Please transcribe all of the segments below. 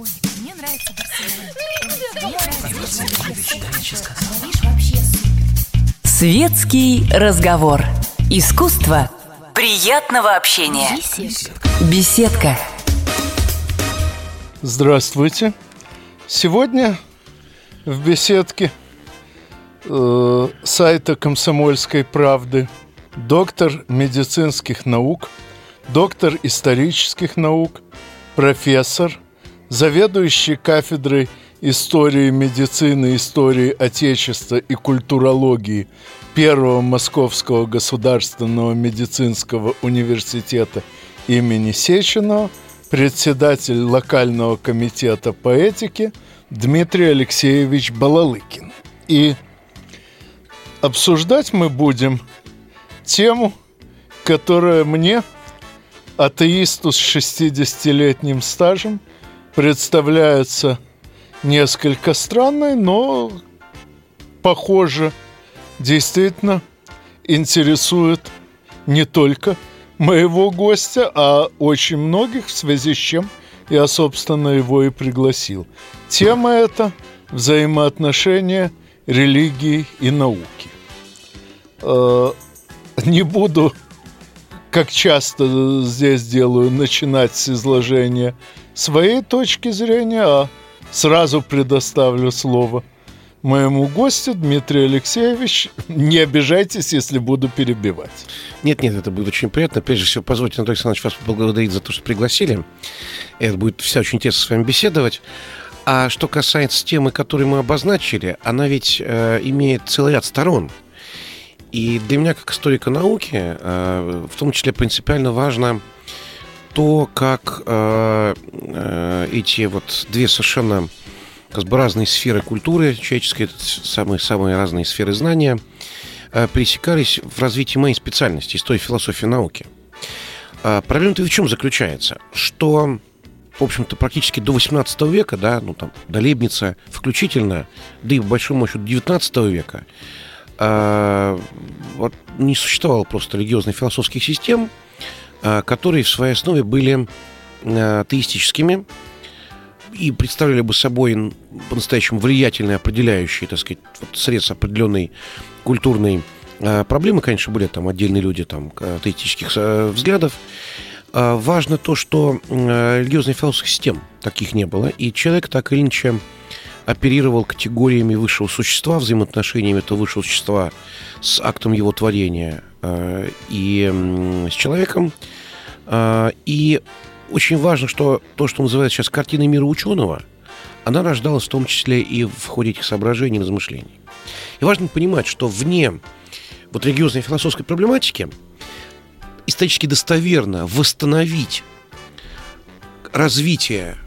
Ой, мне нравится Барселона. Светский разговор. Искусство приятного общения. Беседка. Здравствуйте. Сегодня в беседке э, сайта «Комсомольской правды» доктор медицинских наук, доктор исторических наук, профессор, заведующий кафедрой истории медицины, истории Отечества и культурологии Первого Московского государственного медицинского университета имени Сеченова, председатель локального комитета по этике Дмитрий Алексеевич Балалыкин. И обсуждать мы будем тему, которая мне, атеисту с 60-летним стажем, представляется несколько странной, но, похоже, действительно интересует не только моего гостя, а очень многих, в связи с чем я, собственно, его и пригласил. Тема эта – взаимоотношения религии и науки. Э, не буду, как часто здесь делаю, начинать с изложения своей точки зрения, а сразу предоставлю слово моему гостю Дмитрию Алексеевич. Не обижайтесь, если буду перебивать. Нет, нет, это будет очень приятно. Прежде всего, позвольте, Анатолий Александрович, вас поблагодарить за то, что пригласили. Это будет вся очень интересно с вами беседовать. А что касается темы, которую мы обозначили, она ведь э, имеет целый ряд сторон. И для меня, как историка науки, э, в том числе принципиально важно то, как э, э, эти вот две совершенно как бы разные сферы культуры человеческой, самые-самые разные сферы знания, э, пересекались в развитии моей специальности, истории философии науки. Проблема-то в чем заключается? Что, в общем-то, практически до 18 века, да, ну там, до Лебница включительно, да и по большому счету 19 века, вот не существовало просто религиозных философских систем, которые в своей основе были э, теистическими, и представляли бы собой по-настоящему влиятельные, определяющие, так сказать, вот средства определенной культурной э, проблемы, конечно, были там отдельные люди там теистических э, взглядов. Э, важно то, что э, религиозных философских систем таких не было, и человек так или иначе оперировал категориями высшего существа, взаимоотношениями этого высшего существа с актом его творения э, и э, с человеком. Э, и очень важно, что то, что называется сейчас картиной мира ученого, она рождалась в том числе и в ходе этих соображений и размышлений. И важно понимать, что вне вот религиозной философской проблематики исторически достоверно восстановить развитие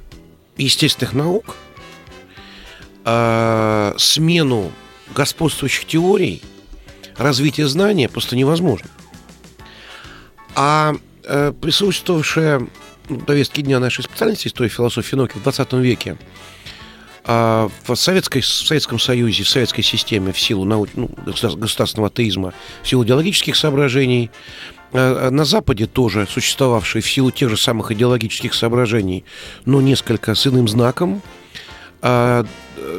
естественных наук, э, смену господствующих теорий, развитие знания просто невозможно. А э, присутствовавшая повестки дня нашей специальности истории философии науки в 20 веке а в, Советской, в Советском Союзе, в советской системе в силу нау, ну, государственного атеизма, в силу идеологических соображений, а, а на Западе тоже существовавшие в силу тех же самых идеологических соображений, но несколько с иным знаком, а,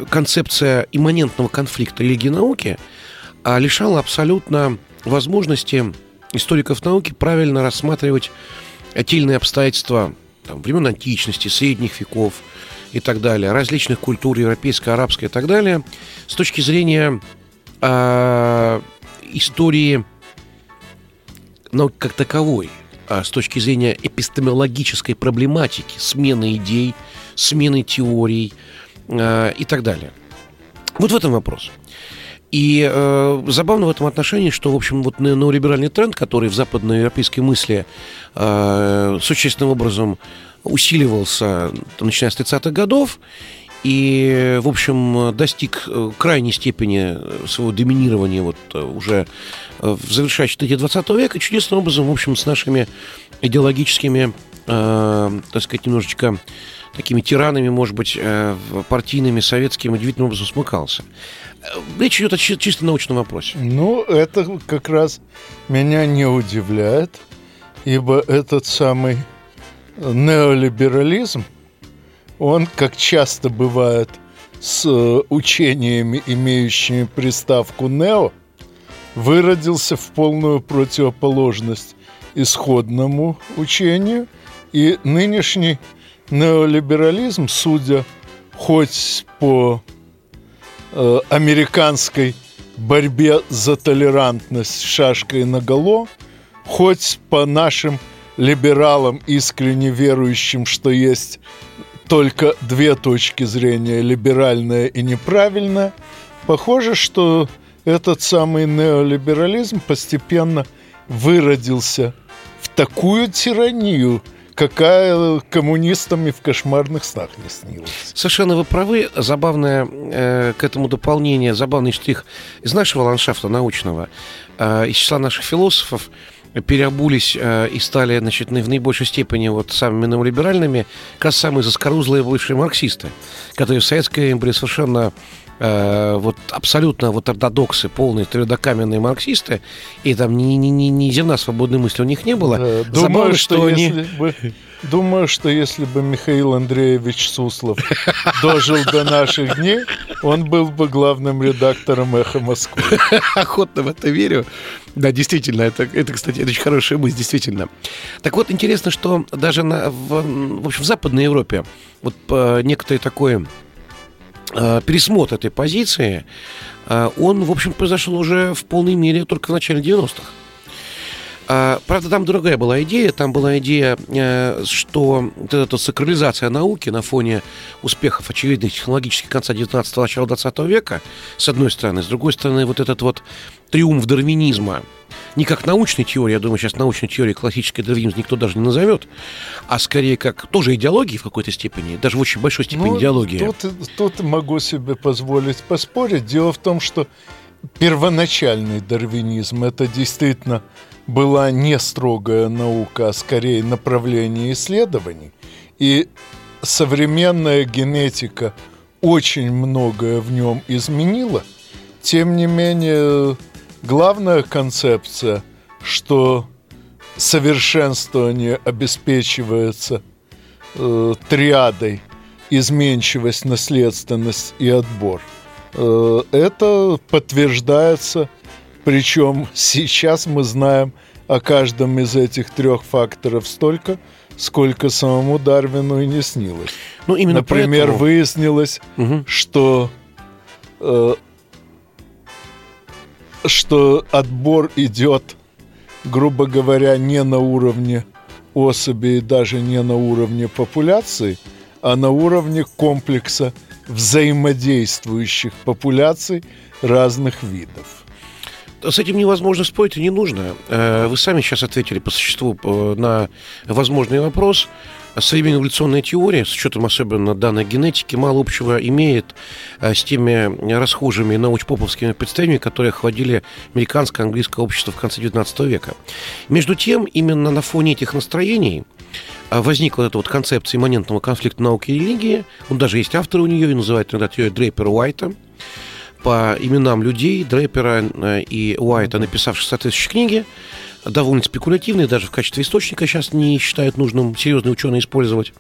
концепция имманентного конфликта религии и науки лишала абсолютно возможности историков науки правильно рассматривать отдельные обстоятельства там, времен античности, средних веков и так далее, различных культур, европейской, арабской и так далее, с точки зрения э, истории науки как таковой, а с точки зрения эпистемологической проблематики, смены идей, смены теорий э, и так далее. Вот в этом вопрос. И э, забавно в этом отношении, что, в общем, вот неолиберальный тренд, который в западноевропейской мысли э, существенным образом усиливался, начиная с 30-х годов, и, в общем, достиг э, крайней степени своего доминирования вот э, уже в завершающей четверти 20 века, чудесным образом, в общем, с нашими идеологическими, э, так сказать, немножечко такими тиранами, может быть, э, партийными, советскими, удивительным образом смыкался. Речь идет о чисто научном вопросе. Ну, это как раз меня не удивляет, ибо этот самый неолиберализм, он, как часто бывает с э, учениями, имеющими приставку «нео», выродился в полную противоположность исходному учению, и нынешний неолиберализм, судя хоть по э, американской борьбе за толерантность шашкой наголо, хоть по нашим либералам, искренне верующим, что есть только две точки зрения, либеральная и неправильная, похоже, что этот самый неолиберализм постепенно выродился в такую тиранию, какая коммунистам и в кошмарных снах не снилась. Совершенно вы правы. Забавное э, к этому дополнение, забавный штрих из нашего ландшафта научного, э, из числа наших философов, переобулись э, и стали значит, в наибольшей степени вот самыми неолиберальными, как самые заскорузлые бывшие марксисты, которые в советское время были совершенно э, вот абсолютно вот ортодоксы, полные твердокаменные марксисты, и там ни, ни, ни, ни зерна свободной мысли у них не было. Думаю, Забавно, что, что они... Бы, думаю, что если бы Михаил Андреевич Суслов дожил до наших дней, он был бы главным редактором «Эхо Москвы». Охотно в это верю. Да, действительно, это, это, кстати, это очень хорошая мысль, действительно. Так вот, интересно, что даже на, в, в общем, в Западной Европе вот по некоторые такое Э, пересмотр этой позиции, э, он, в общем, произошел уже в полной мере только в начале 90-х. Э, правда, там другая была идея. Там была идея, что вот эта сакрализация науки на фоне успехов очевидных технологических конца 19-го, начала 20 века, с одной стороны. С другой стороны, вот этот вот триумф дарвинизма – не как научной теории, я думаю, сейчас научной теории классической дарвинизм никто даже не назовет, а скорее как тоже идеологии в какой-то степени, даже в очень большой степени ну, идеологии. Тут, тут могу себе позволить поспорить. Дело в том, что первоначальный дарвинизм это действительно была не строгая наука, а скорее направление исследований. И современная генетика очень многое в нем изменила. Тем не менее, главная концепция, что совершенствование обеспечивается э, триадой изменчивость, наследственность и отбор. Э, это подтверждается, причем сейчас мы знаем о каждом из этих трех факторов столько, сколько самому Дарвину и не снилось. Ну, именно Например, поэтому... выяснилось, угу. что э, что отбор идет, грубо говоря, не на уровне особи и даже не на уровне популяции, а на уровне комплекса взаимодействующих популяций разных видов. С этим невозможно спорить и не нужно. Э, вы сами сейчас ответили по существу э, на возможный вопрос современная эволюционная теория, с учетом особенно данной генетики, мало общего имеет э, с теми расхожими научпоповскими представлениями, которые охватили американское английское общество в конце XIX века. Между тем, именно на фоне этих настроений возникла эта вот концепция имманентного конфликта науки и религии. Он даже есть автор у нее, и называют иногда теорию Дрейпера Уайта по именам людей, Дрейпера э, и Уайта, написавших соответствующие книги довольно спекулятивные, даже в качестве источника сейчас не считают нужным серьезные ученые использовать.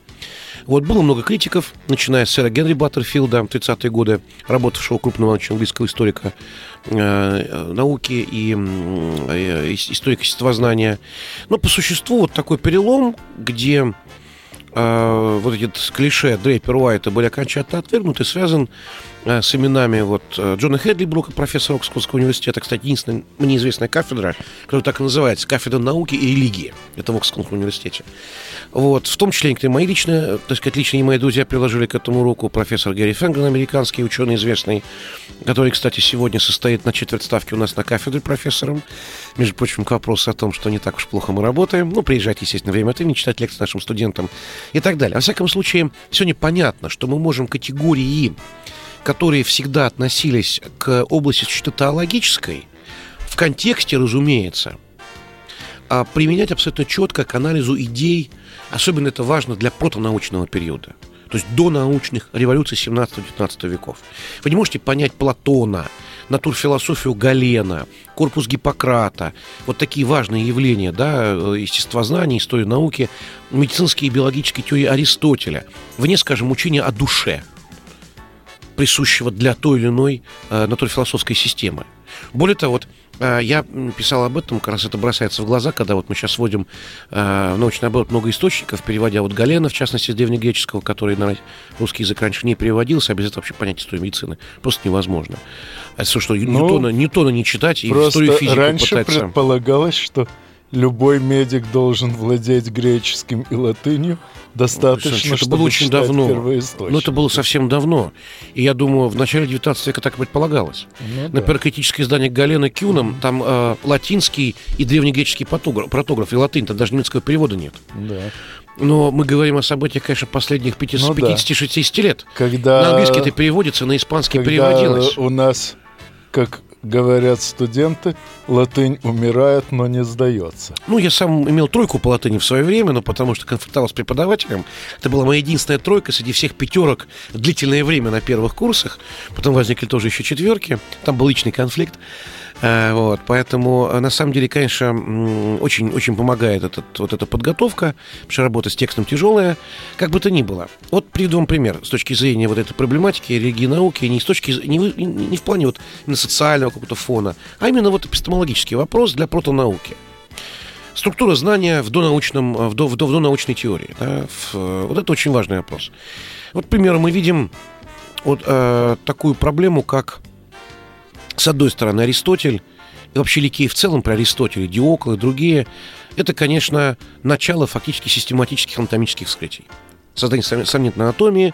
Вот было много критиков, начиная с сэра Генри Баттерфилда, 30-е годы, работавшего крупного английского историка э, науки и э, историка естествознания. Но по существу вот такой перелом, где э, вот эти клише Дрейпер Уайта были окончательно отвергнуты, связан Э, с именами вот э, Джона Хедли Брука, профессора Оксфордского университета, кстати, единственная мне известная кафедра, которая так и называется, кафедра науки и религии. Это в Оксфордском университете. Вот, в том числе некоторые мои личные, так сказать, личные мои друзья приложили к этому руку. Профессор Гэри Фенгрен, американский ученый известный, который, кстати, сегодня состоит на четверть ставки у нас на кафедре профессором. Между прочим, к вопросу о том, что не так уж плохо мы работаем. Ну, приезжайте, естественно, время от времени, читать лекции нашим студентам и так далее. Во всяком случае, сегодня понятно, что мы можем категории которые всегда относились к области чисто теологической, в контексте, разумеется, а применять абсолютно четко к анализу идей, особенно это важно для протонаучного периода. То есть до научных революций 17-19 веков. Вы не можете понять Платона, натурфилософию Галена, корпус Гиппократа, вот такие важные явления, да, естествознания, истории науки, медицинские и биологические теории Аристотеля, вне, скажем, учения о душе, присущего для той или иной э, натурфилософской системы. Более того, вот а, я писал об этом, как раз это бросается в глаза, когда вот мы сейчас вводим э, в научный оборот много источников, переводя вот Галена, в частности, с древнегреческого, который на русский язык раньше не переводился, а без этого вообще понять историю медицины просто невозможно. Это все, что ну, Ньютона, Ньютона не читать и историю физики раньше пытаться... предполагалось, что любой медик должен владеть греческим и латынью, достаточно, ну, это было очень давно. Но ну, это было совсем давно. И я думаю, в начале 19 века так и предполагалось. Ну, Например, да. критическое издание Галена Кюном, там э, латинский и древнегреческий протограф, протограф и латынь, там даже немецкого перевода нет. Да. Но мы говорим о событиях, конечно, последних 50, ну, 50-60 лет. Когда... На английский это переводится, на испанский когда переводилось. у нас, как говорят студенты, латынь умирает, но не сдается. Ну, я сам имел тройку по латыни в свое время, но потому что конфликтовал с преподавателем. Это была моя единственная тройка среди всех пятерок длительное время на первых курсах. Потом возникли тоже еще четверки. Там был личный конфликт. Э, вот, поэтому, э, на самом деле, конечно, очень, очень помогает этот, вот эта подготовка, потому что работа с текстом тяжелая, как бы то ни было. Вот приведу вам пример с точки зрения вот этой проблематики религии науки, не, с точки, не, не в плане вот именно социального какого-то фона, а именно вот эпистемологический вопрос для протонауки. Структура знания в донаучном, в, до, в, до, в донаучной теории. Да, в, вот это очень важный вопрос. Вот, к примеру, мы видим вот э, такую проблему, как с одной стороны, Аристотель, и вообще Ликей в целом про Аристотеля, Диокл и другие, это, конечно, начало фактически систематических анатомических вскрытий. Создание сравнительной анатомии,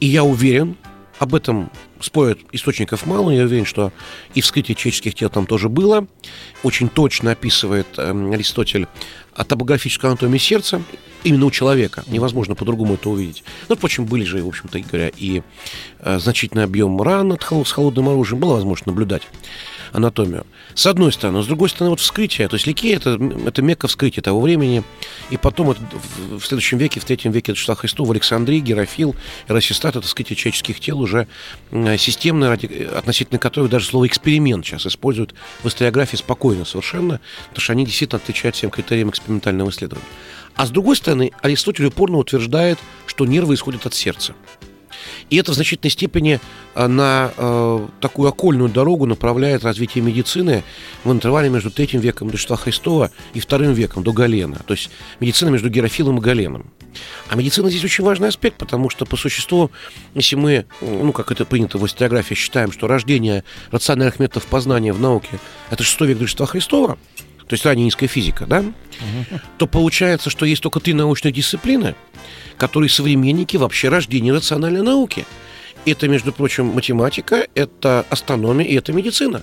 и я уверен, об этом спорят источников мало, я уверен, что и вскрытие человеческих тел там тоже было. Очень точно описывает э, Аристотель топографическую анатомию сердца, именно у человека. Невозможно по-другому это увидеть. Но, впрочем, были же, в общем-то говоря, и э, значительный объем ран от, с холодным оружием. Было возможно наблюдать анатомию. С одной стороны. С другой стороны, вот вскрытие. То есть Ликей это, это мекка вскрытия того времени. И потом это, в, в следующем веке, в третьем веке до Христу в Александрии, Герофил, Расистат, это вскрытие человеческих тел уже системное, относительно которого даже слово эксперимент сейчас используют в историографии спокойно совершенно, потому что они действительно отвечают всем критериям экспериментального исследования. А с другой стороны, Аристотель упорно утверждает, что нервы исходят от сердца. И это в значительной степени э, на э, такую окольную дорогу направляет развитие медицины в интервале между третьим веком до Рождества Христова и вторым веком до Галена. То есть медицина между Герофилом и Галеном. А медицина здесь очень важный аспект, потому что по существу, если мы, ну, как это принято в историографии, считаем, что рождение рациональных методов познания в науке – это шестой век до Рождества Христова, то есть ранее низкая физика, да, угу. то получается, что есть только три научные дисциплины, которые современники вообще рождения рациональной науки. Это, между прочим, математика, это астрономия и это медицина.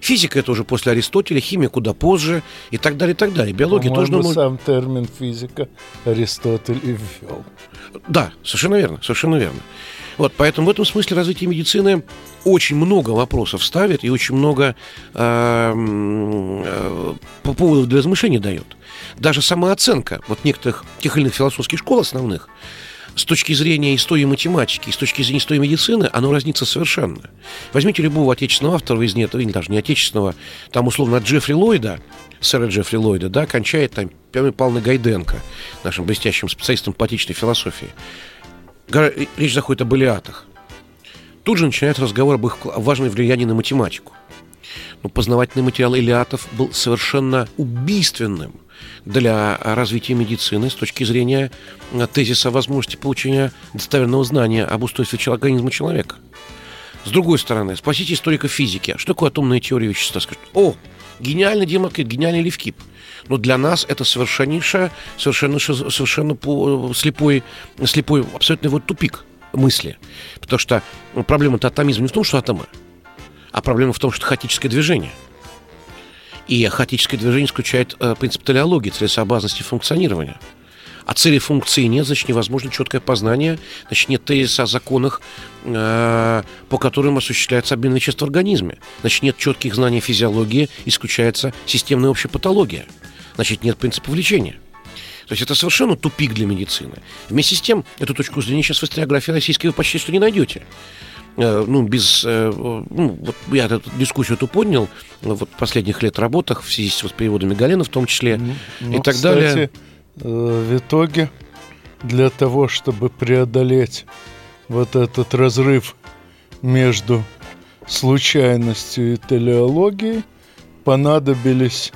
Физика это уже после Аристотеля, химия куда позже и так далее, и так далее. Биология тоже... Ну, сам термин физика Аристотель и ввел. Да, совершенно верно, совершенно верно. Вот, поэтому в этом смысле развитие медицины очень много вопросов ставит и очень много э, э, по поводу для размышлений дает. Даже самооценка вот некоторых тех или иных философских школ основных с точки зрения истории математики, с точки зрения истории медицины, оно разнится совершенно. Возьмите любого отечественного автора из нет, или даже не отечественного, там, условно, Джеффри Ллойда, сэра Джеффри Ллойда, да, кончает там Павел Павловна Гайденко, нашим блестящим специалистом по отечественной философии. Речь заходит об Илиатах. Тут же начинается разговор об их важном влиянии на математику. Но познавательный материал Илиатов был совершенно убийственным для развития медицины с точки зрения э, тезиса возможности получения достоверного знания об устройстве организма человека. С другой стороны, спросите историка физики, что такое атомная теория вещества? Скажут, о, гениальный Демокрит, гениальный Левкип. Но для нас это совершеннейшее, совершенно, совершенно слепой, слепой, абсолютно вот тупик мысли. Потому что проблема-то атомизма не в том, что атомы, а проблема в том, что хаотическое движение. И хаотическое движение исключает э, принцип телеологии, целесообразности функционирования. А цели функции нет, значит, невозможно четкое познание, значит, нет тезиса о законах, э, по которым осуществляется обмен веществ в организме. Значит, нет четких знаний физиологии, исключается системная общая патология. Значит, нет принципа влечения. То есть это совершенно тупик для медицины. Вместе с тем, эту точку зрения сейчас в историографии российской вы почти что не найдете. Э, ну, без... Э, ну, вот я эту дискуссию эту поднял вот последних лет работах в связи с переводами Галена в том числе ну, и так кстати, далее. Э, в итоге для того, чтобы преодолеть вот этот разрыв между случайностью и телеологией, понадобились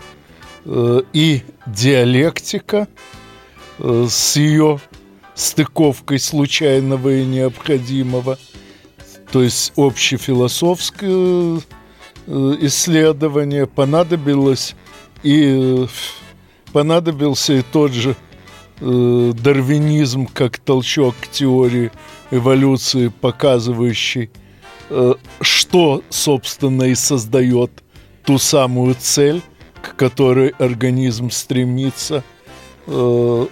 э, и диалектика э, с ее стыковкой случайного и необходимого – то есть общефилософское исследование понадобилось и понадобился и тот же э, дарвинизм как толчок к теории эволюции, показывающий, э, что, собственно, и создает ту самую цель, к которой организм стремится. Э,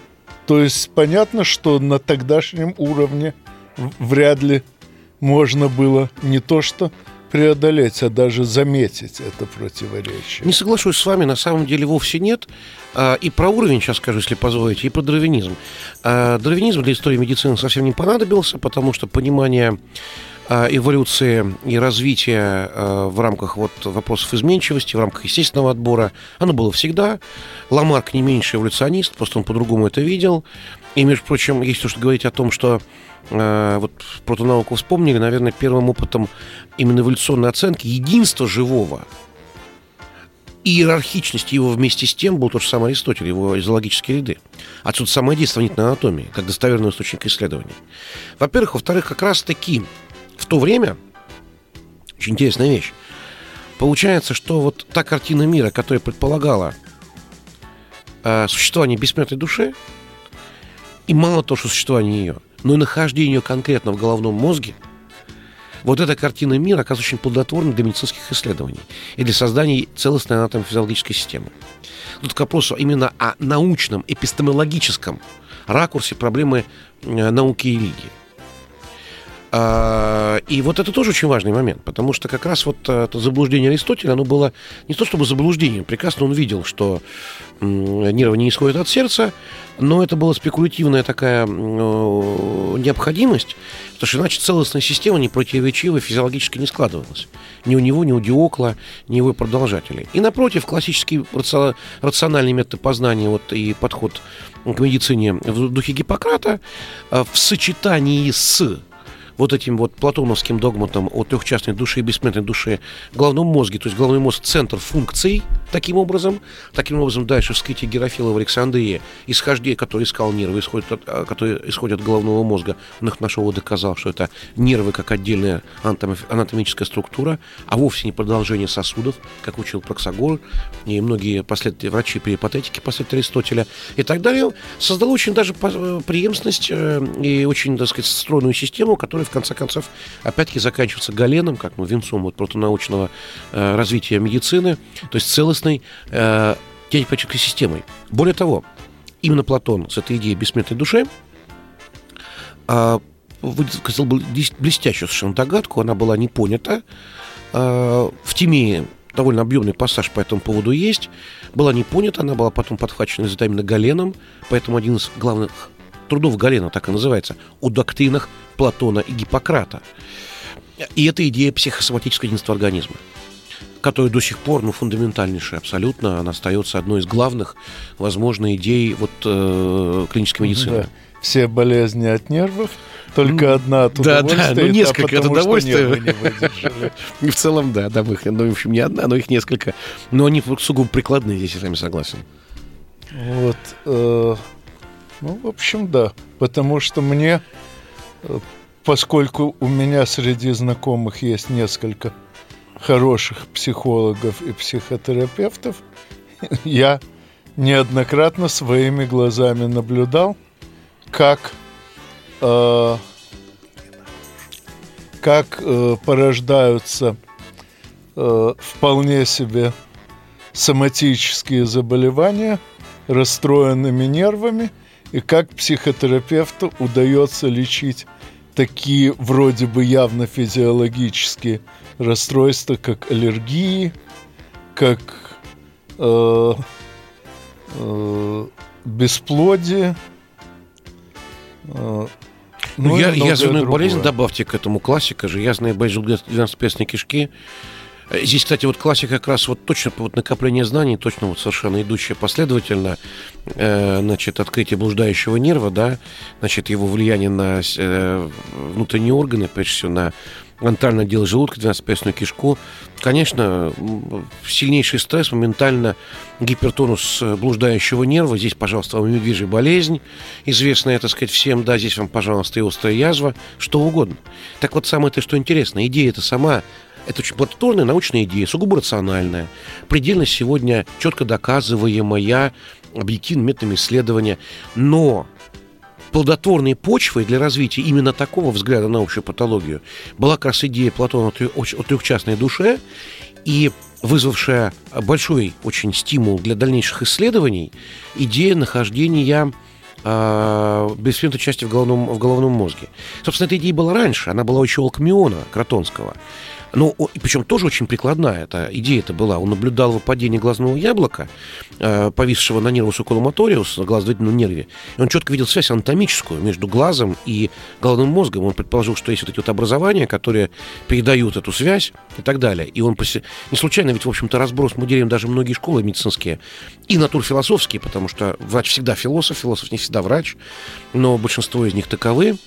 то есть понятно, что на тогдашнем уровне вряд ли можно было не то что преодолеть, а даже заметить это противоречие. Не соглашусь с вами, на самом деле вовсе нет. А, и про уровень сейчас скажу, если позволите, и про дарвинизм. А, дарвинизм для истории медицины совсем не понадобился, потому что понимание а, эволюции и развития в рамках вот вопросов изменчивости, в рамках естественного отбора, оно было всегда. Ламарк не меньше эволюционист, просто он по-другому это видел. И, между прочим, есть то, что говорить о том, что э, вот протонауку вспомнили, наверное, первым опытом именно эволюционной оценки единства живого и иерархичность его вместе с тем был тот же самый Аристотель, его зоологические ряды. Отсюда самое действие сравнительной анатомии, как достоверный источник исследований. Во-первых. Во-вторых, как раз-таки в то время, очень интересная вещь, получается, что вот та картина мира, которая предполагала э, существование бессмертной души, и мало того, что существование ее, но и нахождение ее конкретно в головном мозге, вот эта картина мира оказывается очень плодотворной для медицинских исследований и для создания целостной анатомофизиологической системы. Тут к вопросу именно о научном, эпистемологическом ракурсе проблемы э, науки и религии. А, и вот это тоже очень важный момент, потому что как раз вот э, это заблуждение Аристотеля, оно было не то чтобы заблуждением, прекрасно он видел, что нервы не исходят от сердца, но это была спекулятивная такая необходимость, потому что иначе целостная система не противоречивая физиологически не складывалась. Ни у него, ни у Диокла, ни у его продолжателей. И напротив, классический рациональный метод познания вот, и подход к медицине в духе Гиппократа э, в сочетании с вот этим вот платоновским догматом о трехчастной душе и бессмертной душе головном мозге, то есть головной мозг – центр функций, таким образом. Таким образом, дальше вскрытие Герофила в Александрии, исхождение, который искал нервы, исходит от, а, которые исходят от головного мозга, он их нашел и доказал, что это нервы как отдельная анатомическая структура, а вовсе не продолжение сосудов, как учил Проксагор и многие последние врачи перипатетики после Аристотеля и так далее, создало очень даже преемственность э, и очень, так сказать, стройную систему, которая в конце концов опять-таки заканчивается Галеном, как мы венцом вот протонаучного э, развития медицины, то есть целостной э, теоретической системой. Более того, именно Платон с этой идеей бессмертной души э, высказал блестящую совершенно догадку, она была не понята. Э, в Тимее довольно объемный пассаж по этому поводу есть. Была не понята, она была потом подхвачена из именно Галеном, поэтому один из главных трудов Галена так и называется, о доктринах Платона и Гиппократа. И это идея психосоматического единства организма которая до сих пор, ну, фундаментальнейшая абсолютно, она остается одной из главных, возможно, идей вот э, клинической медицины. Да. Все болезни от нервов, только одна от Да, да, ну несколько от удовольствия. Не в целом, да, да, их, ну, в общем, не одна, но их несколько. Но они сугубо прикладные, здесь я с вами согласен. Вот, э, ну, в общем, да. Потому что мне, э, поскольку у меня среди знакомых есть несколько хороших психологов и психотерапевтов, я неоднократно своими глазами наблюдал, как, э, как э, порождаются э, вполне себе соматические заболевания расстроенными нервами – и как психотерапевту удается лечить такие вроде бы явно физиологические расстройства, как аллергии, как э, э, бесплодие. Э, ну, я, язвенную болезнь добавьте к этому. Классика же, язвенная болезнь 12-перстной кишки. Здесь, кстати, вот классика как раз вот точно вот накопление знаний, точно вот совершенно идущая последовательно, э, значит, открытие блуждающего нерва, да, значит, его влияние на э, внутренние органы, прежде всего на антральное отдел желудка, 12-перстную кишку. Конечно, сильнейший стресс, моментально гипертонус блуждающего нерва. Здесь, пожалуйста, вам медвежья болезнь, известная, так сказать, всем. Да, здесь вам, пожалуйста, и острая язва, что угодно. Так вот, самое-то, что интересно, идея это сама это очень плодотворная научная идея, сугубо рациональная, предельно сегодня четко доказываемая объективным методами исследования. Но плодотворной почвой для развития именно такого взгляда на общую патологию была как раз идея Платона о трехчастной душе и вызвавшая большой очень стимул для дальнейших исследований идея нахождения э, беспредметной части в головном, в головном мозге. Собственно, эта идея была раньше, она была у Алкмиона Кротонского. Ну, причем тоже очень прикладная эта идея это была. Он наблюдал выпадение глазного яблока, э, повисшего на нервус околомоториус, на глазовидном нерве. И он четко видел связь анатомическую между глазом и головным мозгом. Он предположил, что есть вот эти вот образования, которые передают эту связь и так далее. И он после... не случайно, ведь, в общем-то, разброс мы делим даже многие школы медицинские и натурфилософские, потому что врач всегда философ, философ не всегда врач, но большинство из них таковы.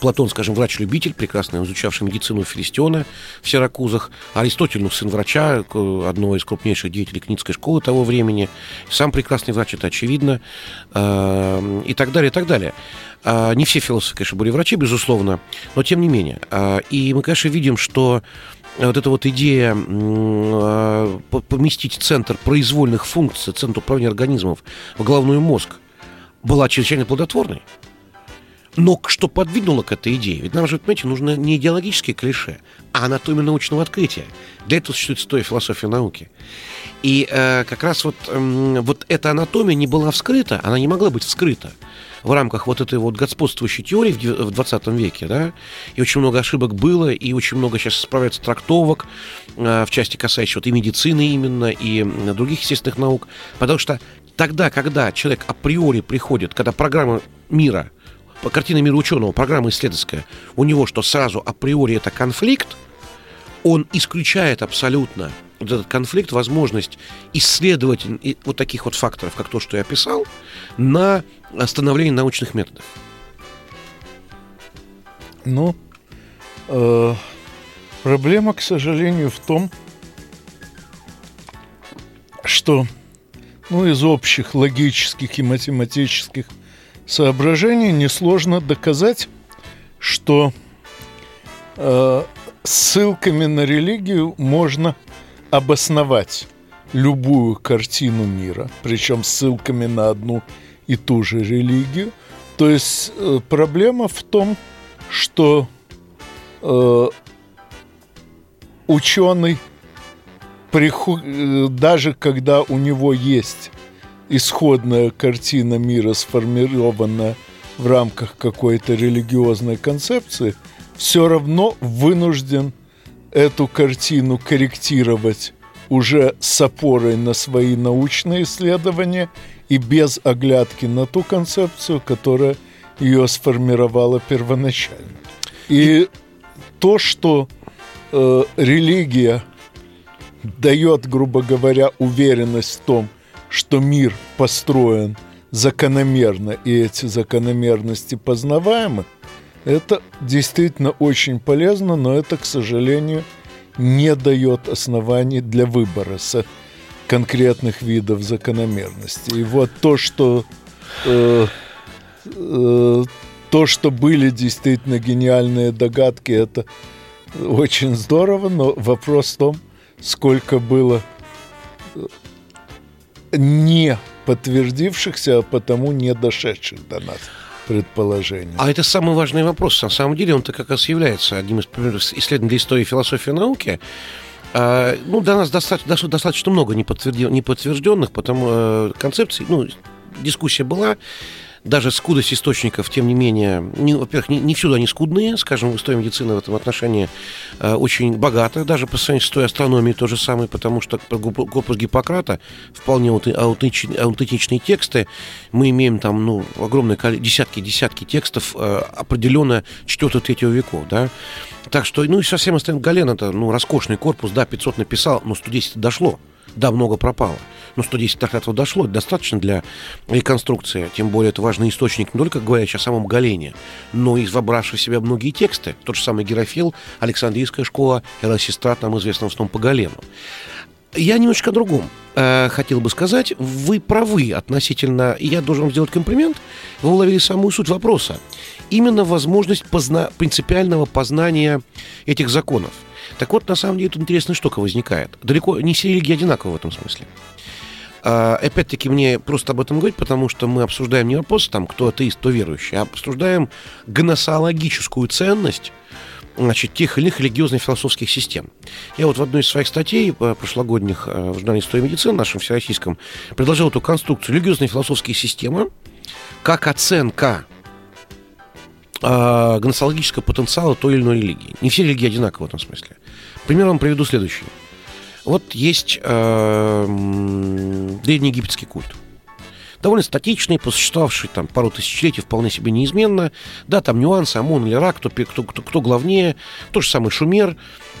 Платон, скажем, врач-любитель, прекрасно изучавший медицину Филистиона в Сиракузах, Аристотель, ну, сын врача, одного из крупнейших деятелей Кницкой школы того времени, сам прекрасный врач, это очевидно, э, и так далее, и так далее. А, не все философы, конечно, были врачи, безусловно, но тем не менее. А, и мы, конечно, видим, что вот эта вот идея а, поместить центр произвольных функций, центр управления организмов в головной мозг была чрезвычайно плодотворной. Но что подвигнуло к этой идее? Ведь нам же, понимаете, нужно не идеологические клише, а анатомия научного открытия. Для этого существует история философии науки. И э, как раз вот, э, вот эта анатомия не была вскрыта, она не могла быть вскрыта в рамках вот этой вот господствующей теории в 20 веке, да, и очень много ошибок было, и очень много сейчас исправляется трактовок э, в части касающейся вот и медицины именно, и других естественных наук, потому что тогда, когда человек априори приходит, когда программа мира – картина мира ученого, программа исследовательская, у него что сразу априори это конфликт, он исключает абсолютно вот этот конфликт, возможность исследовать вот таких вот факторов, как то, что я описал, на становление научных методов. Ну, э, проблема, к сожалению, в том, что ну, из общих логических и математических соображений несложно доказать, что э, ссылками на религию можно обосновать любую картину мира, причем ссылками на одну и ту же религию. То есть э, проблема в том, что э, ученый, приход... Э, даже когда у него есть исходная картина мира сформирована в рамках какой-то религиозной концепции, все равно вынужден эту картину корректировать уже с опорой на свои научные исследования и без оглядки на ту концепцию, которая ее сформировала первоначально. И то, что э, религия дает, грубо говоря, уверенность в том, что мир построен закономерно, и эти закономерности познаваемы, это действительно очень полезно, но это, к сожалению, не дает оснований для выбора конкретных видов закономерности. И вот то, что э, э, то, что были действительно гениальные догадки, это очень здорово, но вопрос в том, сколько было не подтвердившихся, а потому не дошедших до нас предположений. А это самый важный вопрос. На самом деле он-то как раз является одним из примеров исследований для истории философии науки. А, ну, до нас достаточно, достаточно много неподтвержденных, потому э, концепций. Ну, дискуссия была. Даже скудость источников, тем не менее, не, во-первых, не, не всюду они скудные, скажем, история медицины в этом отношении э, очень богата, даже по сравнению с той астрономией то же самое, потому что корпус Гиппократа вполне аутентичные, аутентичные тексты. Мы имеем там, ну, огромное количество, десятки, десятки текстов э, определенно 4-3 веков, да. Так что, ну и совсем остальным Гален, это, ну, роскошный корпус, да, 500 написал, но 110 дошло да, много пропало. Но 110 так этого дошло, это достаточно для реконструкции. Тем более это важный источник не только говоря о самом Галене, но и вобравший в себя многие тексты. Тот же самый Герофил, Александрийская школа, Эросистрат, нам известна в основном по Галену. Я немножечко о другом э, хотел бы сказать. Вы правы относительно, и я должен вам сделать комплимент, вы уловили самую суть вопроса. Именно возможность позна... принципиального познания этих законов – так вот, на самом деле, тут интересная штука возникает. Далеко не все религии одинаковы в этом смысле. А, опять-таки, мне просто об этом говорить, потому что мы обсуждаем не вопрос, там, кто атеист, кто верующий, а обсуждаем гносеологическую ценность значит, тех или иных религиозно-философских систем. Я вот в одной из своих статей э, прошлогодних э, в журнале «История медицины» нашем всероссийском предложил эту конструкцию религиозно-философские системы как оценка э, гносологического потенциала той или иной религии. Не все религии одинаковы в этом смысле. Пример вам приведу следующий. Вот есть э, древнеегипетский культ. Довольно статичный, посуществовавший там пару тысячелетий вполне себе неизменно. Да, там нюансы, Амон или Рак, кто, кто, кто, кто главнее. То же самое Шумер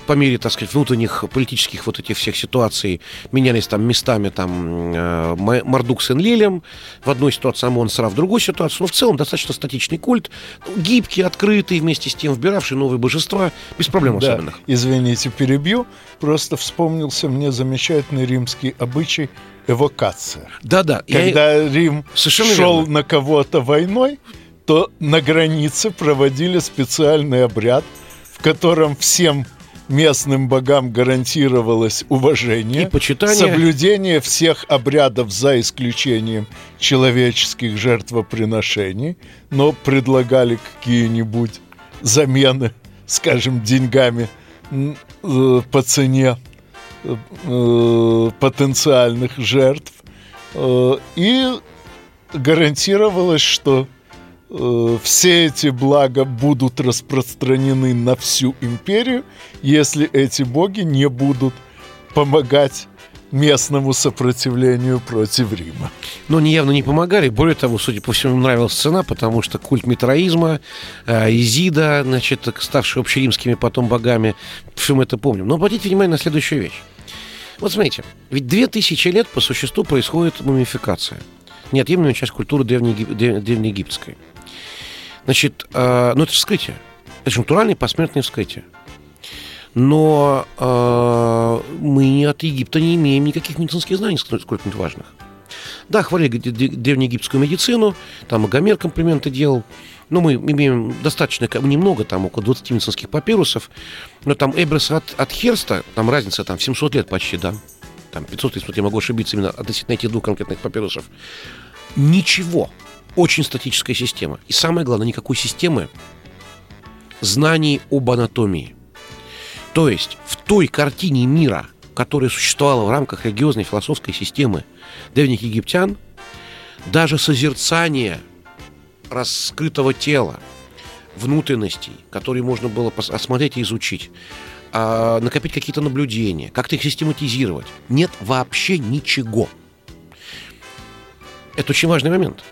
по мере, так сказать, внутренних политических вот этих всех ситуаций менялись там местами там э, Мардук с Энлилем, в одной ситуации Амон Сара в другой ситуации, но в целом достаточно статичный культ, гибкий, открытый, вместе с тем вбиравший новые божества, без проблем да, особенных. Извините, перебью, просто вспомнился мне замечательный римский обычай эвокация. Да-да. Когда я... Рим Совершенно шел верно. на кого-то войной, то на границе проводили специальный обряд, в котором всем местным богам гарантировалось уважение, и почитание. соблюдение всех обрядов за исключением человеческих жертвоприношений, но предлагали какие-нибудь замены, скажем, деньгами э, по цене э, потенциальных жертв. Э, и гарантировалось, что Э, все эти блага будут распространены на всю империю, если эти боги не будут помогать местному сопротивлению против Рима. Но они явно не помогали. Более того, судя по всему, им нравилась цена, потому что культ митроизма, э, Изида, значит, ставший общеримскими потом богами, все мы это помним. Но обратите внимание на следующую вещь. Вот смотрите, ведь две тысячи лет по существу происходит мумификация. Неотъемлемая часть культуры древнеегипетской. Значит, э, ну это вскрытие. Это же натуральное посмертное вскрытие. Но э, мы от Египта не имеем никаких медицинских знаний, сколько-нибудь важных. Да, хвалили древнеегипетскую медицину, там и Гомер комплименты делал. Но мы имеем достаточно, немного, там около 20 медицинских папирусов. Но там Эбрес от, от Херста, там разница там в 700 лет почти, да. Там 500 лет, я могу ошибиться именно относительно этих двух конкретных папирусов. Ничего очень статическая система. И самое главное, никакой системы знаний об анатомии. То есть в той картине мира, которая существовала в рамках религиозной философской системы древних египтян, даже созерцание раскрытого тела, внутренностей, которые можно было осмотреть и изучить, а, накопить какие-то наблюдения, как-то их систематизировать. Нет вообще ничего. Это очень важный момент.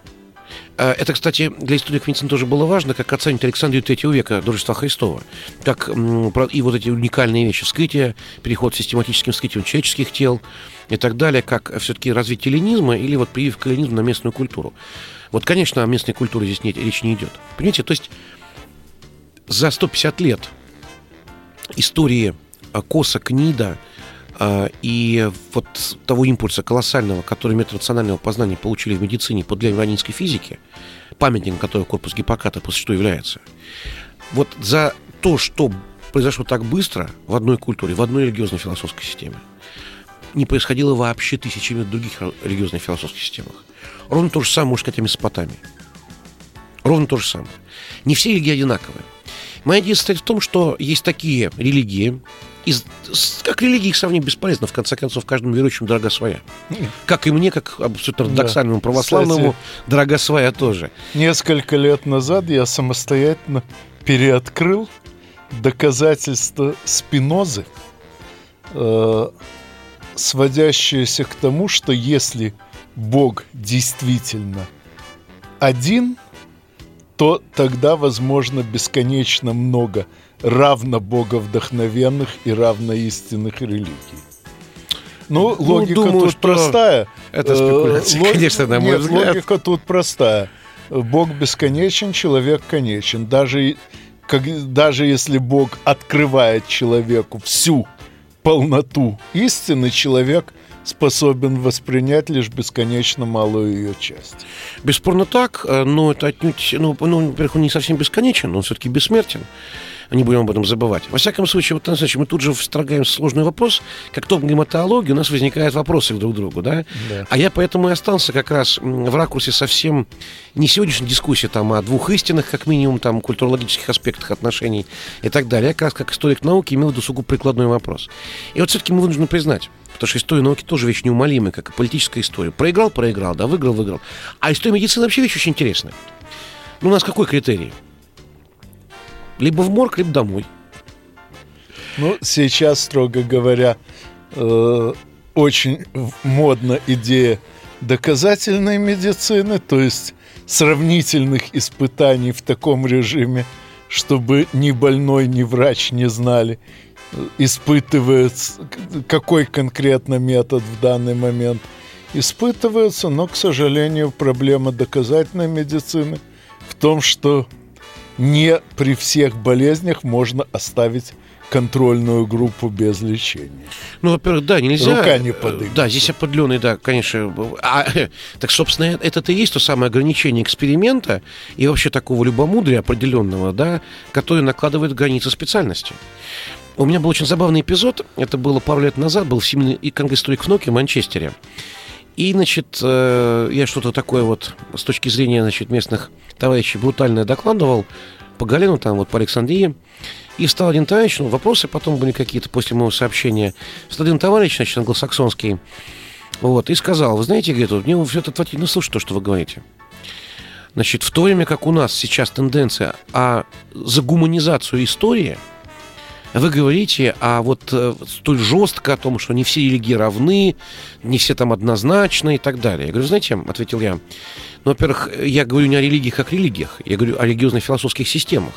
А, это, кстати, для историков медицины тоже было важно, как оценить Александрию третьего века до Рождества Христова. Как и вот эти уникальные вещи, вскрытия, переход к систематическим вскрытиям человеческих тел и так далее, как все-таки развитие ленизма или вот прививка ленизма на местную культуру. Вот, конечно, о местной культуре здесь нет, речь не идет. Понимаете, то есть за 150 лет истории Коса, Книда – а, и вот того импульса колоссального, который метод рационального познания получили в медицине под влиянием физики, памятником которого корпус Гиппократа по существу является, вот за то, что произошло так быстро в одной культуре, в одной религиозной философской системе, не происходило вообще тысячами других религиозных философских системах. Ровно то же самое, может сказать, о Месопотамии. Ровно то же самое. Не все религии одинаковые. Моя идея состоит в том, что есть такие религии, из, как религии их сравнить бесполезно. В конце концов, каждому верующему дорога своя. Как и мне, как абсолютно ортодоксальному православному, Кстати, дорога своя тоже. Несколько лет назад я самостоятельно переоткрыл доказательства Спинозы, э, сводящиеся к тому, что если Бог действительно один, то тогда возможно бесконечно много равно боговдохновенных и равно истинных религий. Ну, ну логика думаю, тут простая. Это э, спекуляция, Лог... конечно, на мой Нет, взгляд. логика тут простая. Бог бесконечен, человек конечен. Даже, как, даже если Бог открывает человеку всю полноту истины, человек – способен воспринять лишь бесконечно малую ее часть. Бесспорно так, э, но это отнюдь, ну, ну во-первых, он не совсем бесконечен, он все-таки бессмертен. Не будем об этом забывать. Во всяком случае, вот, значит, мы тут же встрогаем сложный вопрос. Как то в гематологии у нас возникают вопросы друг к другу, да? да? А я поэтому и остался как раз в ракурсе совсем не сегодняшней дискуссии там о двух истинах, как минимум, там, культурологических аспектах отношений и так далее. Я как раз как историк науки имел в виду сугубо прикладной вопрос. И вот все-таки мы вынуждены признать, Потому что история науки тоже вещь неумолимая, как и политическая история. Проиграл, проиграл, да, выиграл, выиграл. А история медицины вообще вещь очень интересная. Ну, у нас какой критерий? Либо в морг, либо домой. Ну, сейчас, строго говоря, э, очень модна идея доказательной медицины, то есть сравнительных испытаний в таком режиме, чтобы ни больной, ни врач не знали, испытывается, какой конкретно метод в данный момент испытывается, но, к сожалению, проблема доказательной медицины в том, что не при всех болезнях можно оставить контрольную группу без лечения. Ну, во-первых, да, нельзя. Рука не подымется. Да, здесь определенный, да, конечно. А, так, собственно, это и есть то самое ограничение эксперимента и вообще такого любомудрия определенного, да, который накладывает границы специальности. У меня был очень забавный эпизод. Это было пару лет назад. Был всемирный и конгресс в Ноки в Манчестере. И, значит, э, я что-то такое вот с точки зрения, значит, местных товарищей брутальное докладывал по Галину, там вот по Александрии. И встал один товарищ, ну, вопросы потом были какие-то после моего сообщения. Встал один товарищ, значит, англосаксонский, вот, и сказал, вы знаете, говорит, вот, мне все это отвратительно ну, слушать то, что вы говорите. Значит, в то время как у нас сейчас тенденция а за гуманизацию истории – вы говорите а вот э, столь жестко о том, что не все религии равны, не все там однозначны и так далее. Я говорю, знаете, ответил я, ну, во-первых, я говорю не о религиях как религиях, я говорю о религиозно-философских системах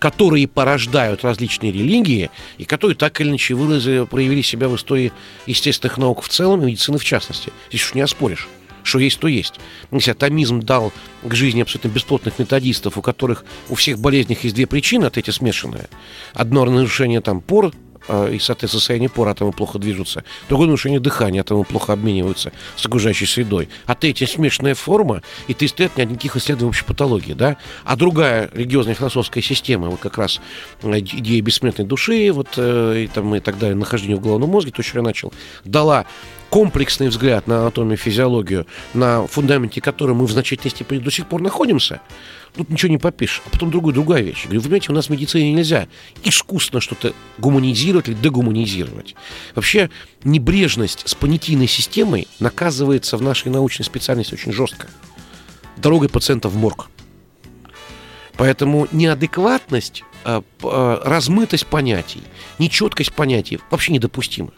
которые порождают различные религии и которые так или иначе выразили, проявили себя в истории естественных наук в целом и медицины в частности. Здесь уж не оспоришь что есть, то есть. Если атомизм дал к жизни абсолютно бесплотных методистов, у которых у всех болезней есть две причины, от эти смешанные. Одно нарушение там пор, э, и, соответственно, состояние пор атомы плохо движутся. Другое нарушение дыхания, атомы плохо обмениваются с окружающей средой. А третья смешанная форма, и ты стоят нет никаких исследований общей патологии, да? А другая религиозная философская система, вот как раз э, идея бессмертной души, вот э, и, там, и так далее, нахождение в головном мозге, то, что я начал, дала комплексный взгляд на анатомию физиологию, на фундаменте которой мы в значительной степени до сих пор находимся, тут ничего не попишешь. А потом другую, другая вещь. Говорю, вы понимаете, у нас в медицине нельзя искусственно что-то гуманизировать или дегуманизировать. Вообще небрежность с понятийной системой наказывается в нашей научной специальности очень жестко. Дорогой пациента в морг. Поэтому неадекватность, а, а, размытость понятий, нечеткость понятий вообще недопустима.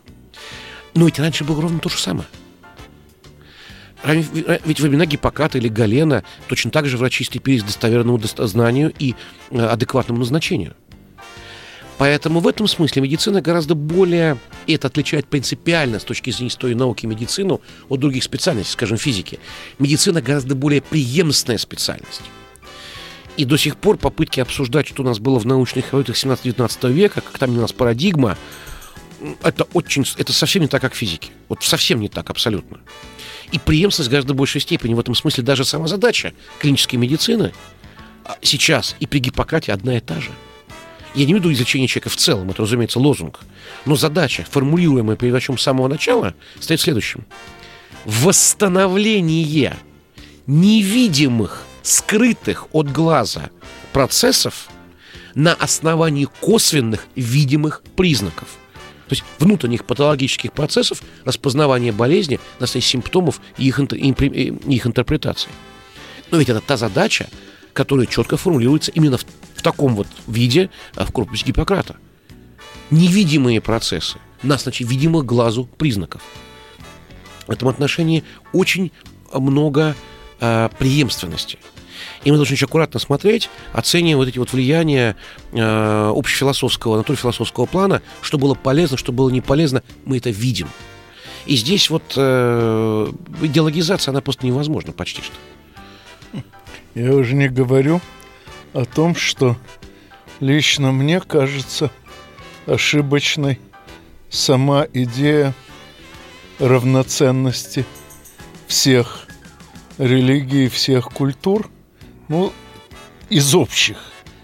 Но ведь раньше было ровно то же самое. Ведь во времена Гиппократа или Галена точно так же врачи степились к достоверному знанию и э, адекватному назначению. Поэтому в этом смысле медицина гораздо более, и это отличает принципиально с точки зрения истории науки медицину от других специальностей, скажем, физики. Медицина гораздо более преемственная специальность. И до сих пор попытки обсуждать, что у нас было в научных работах 17-19 века, как там у нас парадигма, это очень, это совсем не так, как в физике. Вот совсем не так, абсолютно. И преемственность гораздо большей степени. В этом смысле даже сама задача клинической медицины а, сейчас и при Гиппократе одна и та же. Я не веду изучение человека в целом, это, разумеется, лозунг. Но задача, формулируемая перед врачом с самого начала, стоит следующим. Восстановление невидимых, скрытых от глаза процессов на основании косвенных видимых признаков – То есть внутренних патологических процессов распознавания болезни, настоящих симптомов и их, их интерпретации. Но ведь это та задача, которая четко формулируется именно в, в таком вот виде а, в корпусе Гиппократа. Невидимые процессы, на значит, видимых глазу признаков. В этом отношении очень много э, преемственности. И мы должны очень аккуратно смотреть, оценивая вот эти вот влияния э, общефилософского, натурфилософского плана, что было полезно, что было не полезно, мы это видим. И здесь вот э, идеологизация, она просто невозможна почти что. Я уже не говорю о том, что лично мне кажется ошибочной сама идея равноценности всех религий, всех культур, ну, из общих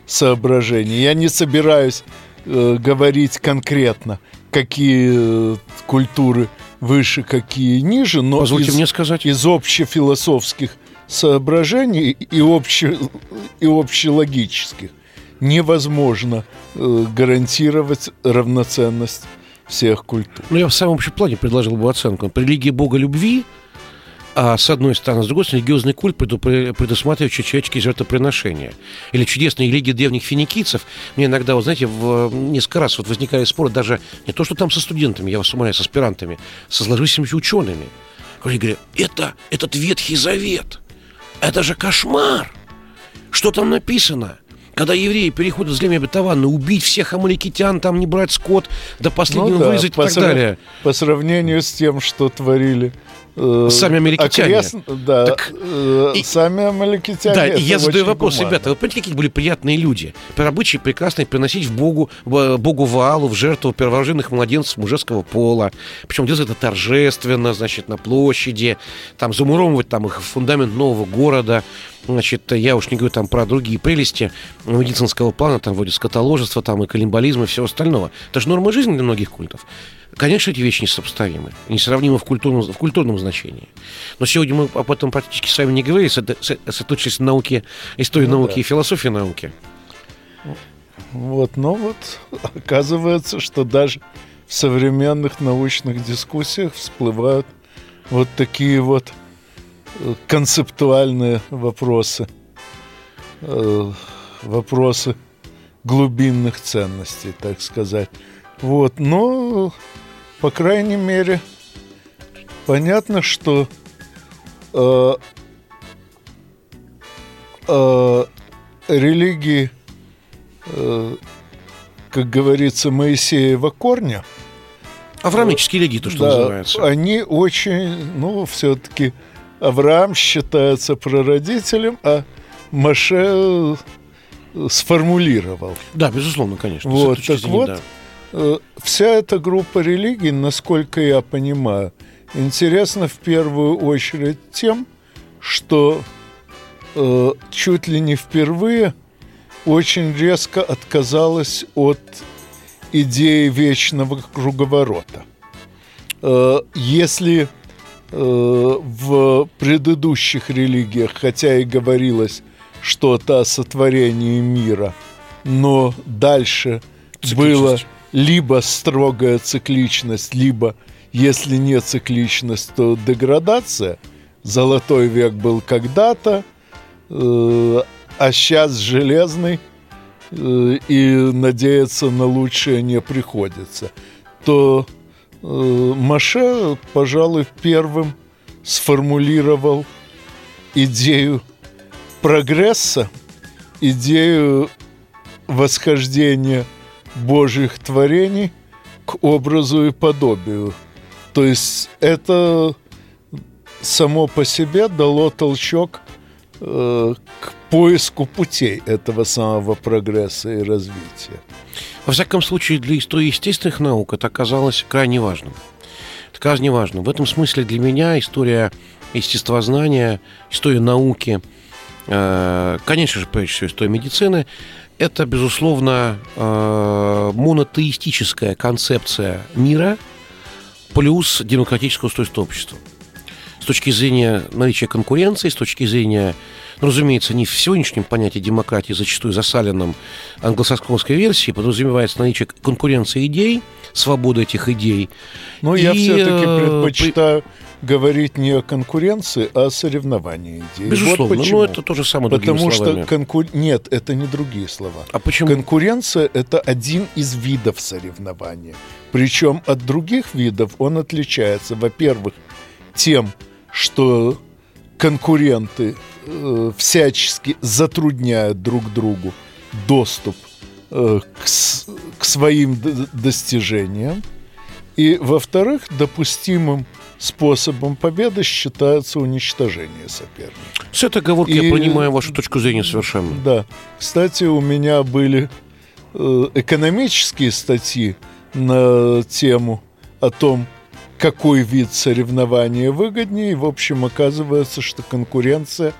соображений. Я не собираюсь э, говорить конкретно, какие э, культуры выше, какие ниже, но Позвольте из, мне сказать. из общефилософских соображений и, обще, и общелогических невозможно э, гарантировать равноценность всех культур. Ну, я в самом общем плане предложил бы оценку. Религия Бога любви, а с одной стороны, с другой стороны, религиозный культ предусматривающий человеческие жертвоприношения. Или чудесные религии древних финикийцев. Мне иногда, вот знаете, в, несколько раз вот возникали споры даже не то, что там со студентами, я вас умоляю, с аспирантами, со сложившимися учеными. Они говорят, это этот Ветхий Завет – это же кошмар! Что там написано? Когда евреи переходят в землю обетованную, убить всех амаликитян, там не брать скот, до последнего ну, да, вырезать и так далее. По сравнению с тем, что творили сами американцы. Окрест... Да, так, э, и, сами американцы. Да, и я задаю вопрос, гуманно. ребята, вы понимаете, какие были приятные люди? Рабочие прекрасные приносить в Богу, в, Богу Ваалу в жертву перворожденных младенцев мужеского пола. Причем делать это торжественно, значит, на площади, там замуровывать там их фундамент нового города. Значит, я уж не говорю там про другие прелести медицинского плана, там вроде скотоложества, там и коллимбализма и всего остального. Это же норма жизни для многих культов. Конечно, эти вещи несопоставимы, несравнимы в культурном, в культурном значении. Но сегодня мы об этом практически с вами не говорили, сосредоточились на науке, истории ну, науки да. и философии науки. Вот, но вот оказывается, что даже в современных научных дискуссиях всплывают вот такие вот концептуальные вопросы, э, вопросы глубинных ценностей, так сказать. Вот, но по крайней мере, понятно, что э, э, религии, э, как говорится, Моисеева корня. Авраамические религии, то, что да, называется. Они очень, ну, все-таки Авраам считается прародителем, а Маше э, сформулировал. Да, безусловно, конечно. Вот, так вот, да. Э, вся эта группа религий, насколько я понимаю, интересна в первую очередь тем, что э, чуть ли не впервые очень резко отказалась от идеи вечного круговорота. Э, если в предыдущих религиях, хотя и говорилось что-то о сотворении мира, но дальше было либо строгая цикличность, либо, если не цикличность, то деградация. Золотой век был когда-то, э, а сейчас железный, э, и надеяться на лучшее не приходится. То э, Маше, пожалуй, первым сформулировал идею прогресса, идею восхождения – Божьих творений к образу и подобию. То есть это само по себе дало толчок э, к поиску путей этого самого прогресса и развития. Во всяком случае, для истории естественных наук это оказалось крайне важным. Это крайне важно. В этом смысле для меня история естествознания, история науки, э, конечно же, прежде всего, история медицины – это, безусловно, э, монотеистическая концепция мира плюс демократическое устройство общества. С точки зрения наличия конкуренции, с точки зрения, ну, разумеется, не в сегодняшнем понятии демократии, зачастую засаленном англосаксонской версии, подразумевается наличие конкуренции идей, свободы этих идей. Но и, я все-таки э, предпочитаю говорить не о конкуренции, а о соревновании идей. Безусловно, вот почему. но это то же самое Потому словами. что конкур... нет, это не другие слова. А почему? Конкуренция – это один из видов соревнования. Причем от других видов он отличается, во-первых, тем, что конкуренты э, всячески затрудняют друг другу доступ э, к, к своим достижениям. И, во-вторых, допустимым способом победы считается уничтожение соперника. С этой оговоркой и, я понимаю вашу точку зрения совершенно. Да. Кстати, у меня были э, экономические статьи на тему о том, какой вид соревнования выгоднее. И, в общем, оказывается, что конкуренция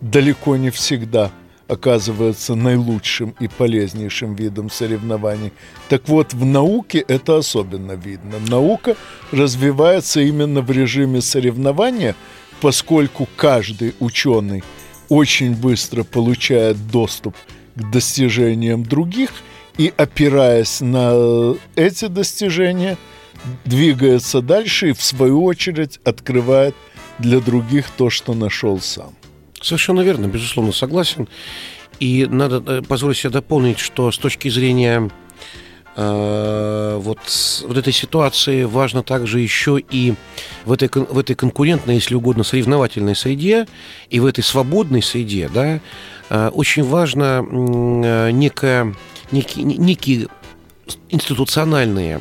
далеко не всегда – оказывается наилучшим и полезнейшим видом соревнований. Так вот, в науке это особенно видно. Наука развивается именно в режиме соревнования, поскольку каждый ученый очень быстро получает доступ к достижениям других и, опираясь на эти достижения, двигается дальше и, в свою очередь, открывает для других то, что нашел сам. Совершенно верно, безусловно, согласен. И надо э, позволить себе дополнить, что с точки зрения э, вот, вот этой ситуации важно также еще и в этой, в этой конкурентной, если угодно, соревновательной среде и в этой свободной среде, да, э, очень важно некое, некие, некие институциональные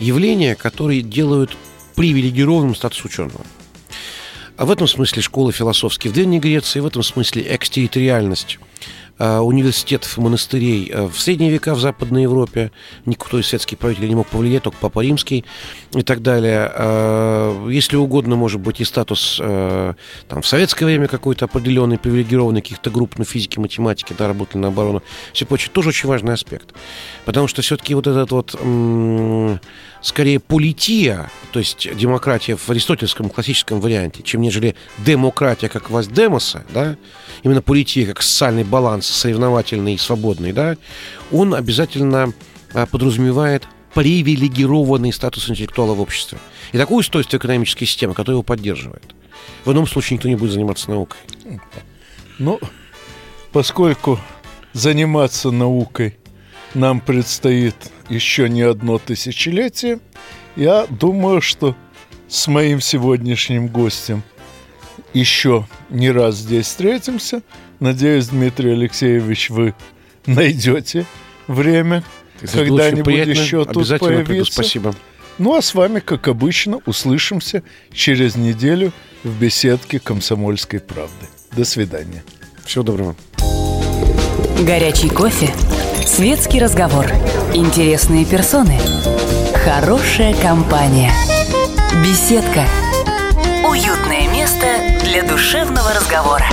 явления, которые делают привилегированным статус ученого. А в этом смысле школа философские в Древней Греции, в этом смысле экстерриториальность университетов и монастырей а, в средние века в Западной Европе. Никто из светских правителей не мог повлиять, только Папа Римский и так далее. А, если угодно, может быть, и статус там, в советское время какой-то определенный, привилегированный каких-то групп на физике, математике, да, работали на оборону, все прочее, тоже очень важный аспект. Потому что все-таки вот этот вот скорее полития, то есть демократия в аристотельском классическом варианте, чем нежели демократия как власть демоса, да, именно полития как социальный баланс, соревновательный свободный, да, он обязательно а, подразумевает привилегированный статус интеллектуала в обществе. И такое устройство экономической системы, которое его поддерживает. В ином случае никто не будет заниматься наукой. Ну, поскольку заниматься наукой нам предстоит еще не одно тысячелетие, я думаю, что с моим сегодняшним гостем еще не раз здесь встретимся. Надеюсь, Дмитрий Алексеевич, вы найдете время когда-нибудь еще тут появиться. Приду, спасибо. Ну а с вами, как обычно, услышимся через неделю в беседке «Комсомольской правды». До свидания. Всего доброго. Горячий кофе, светский разговор, интересные персоны, хорошая компания, беседка – уютное место для душевного разговора.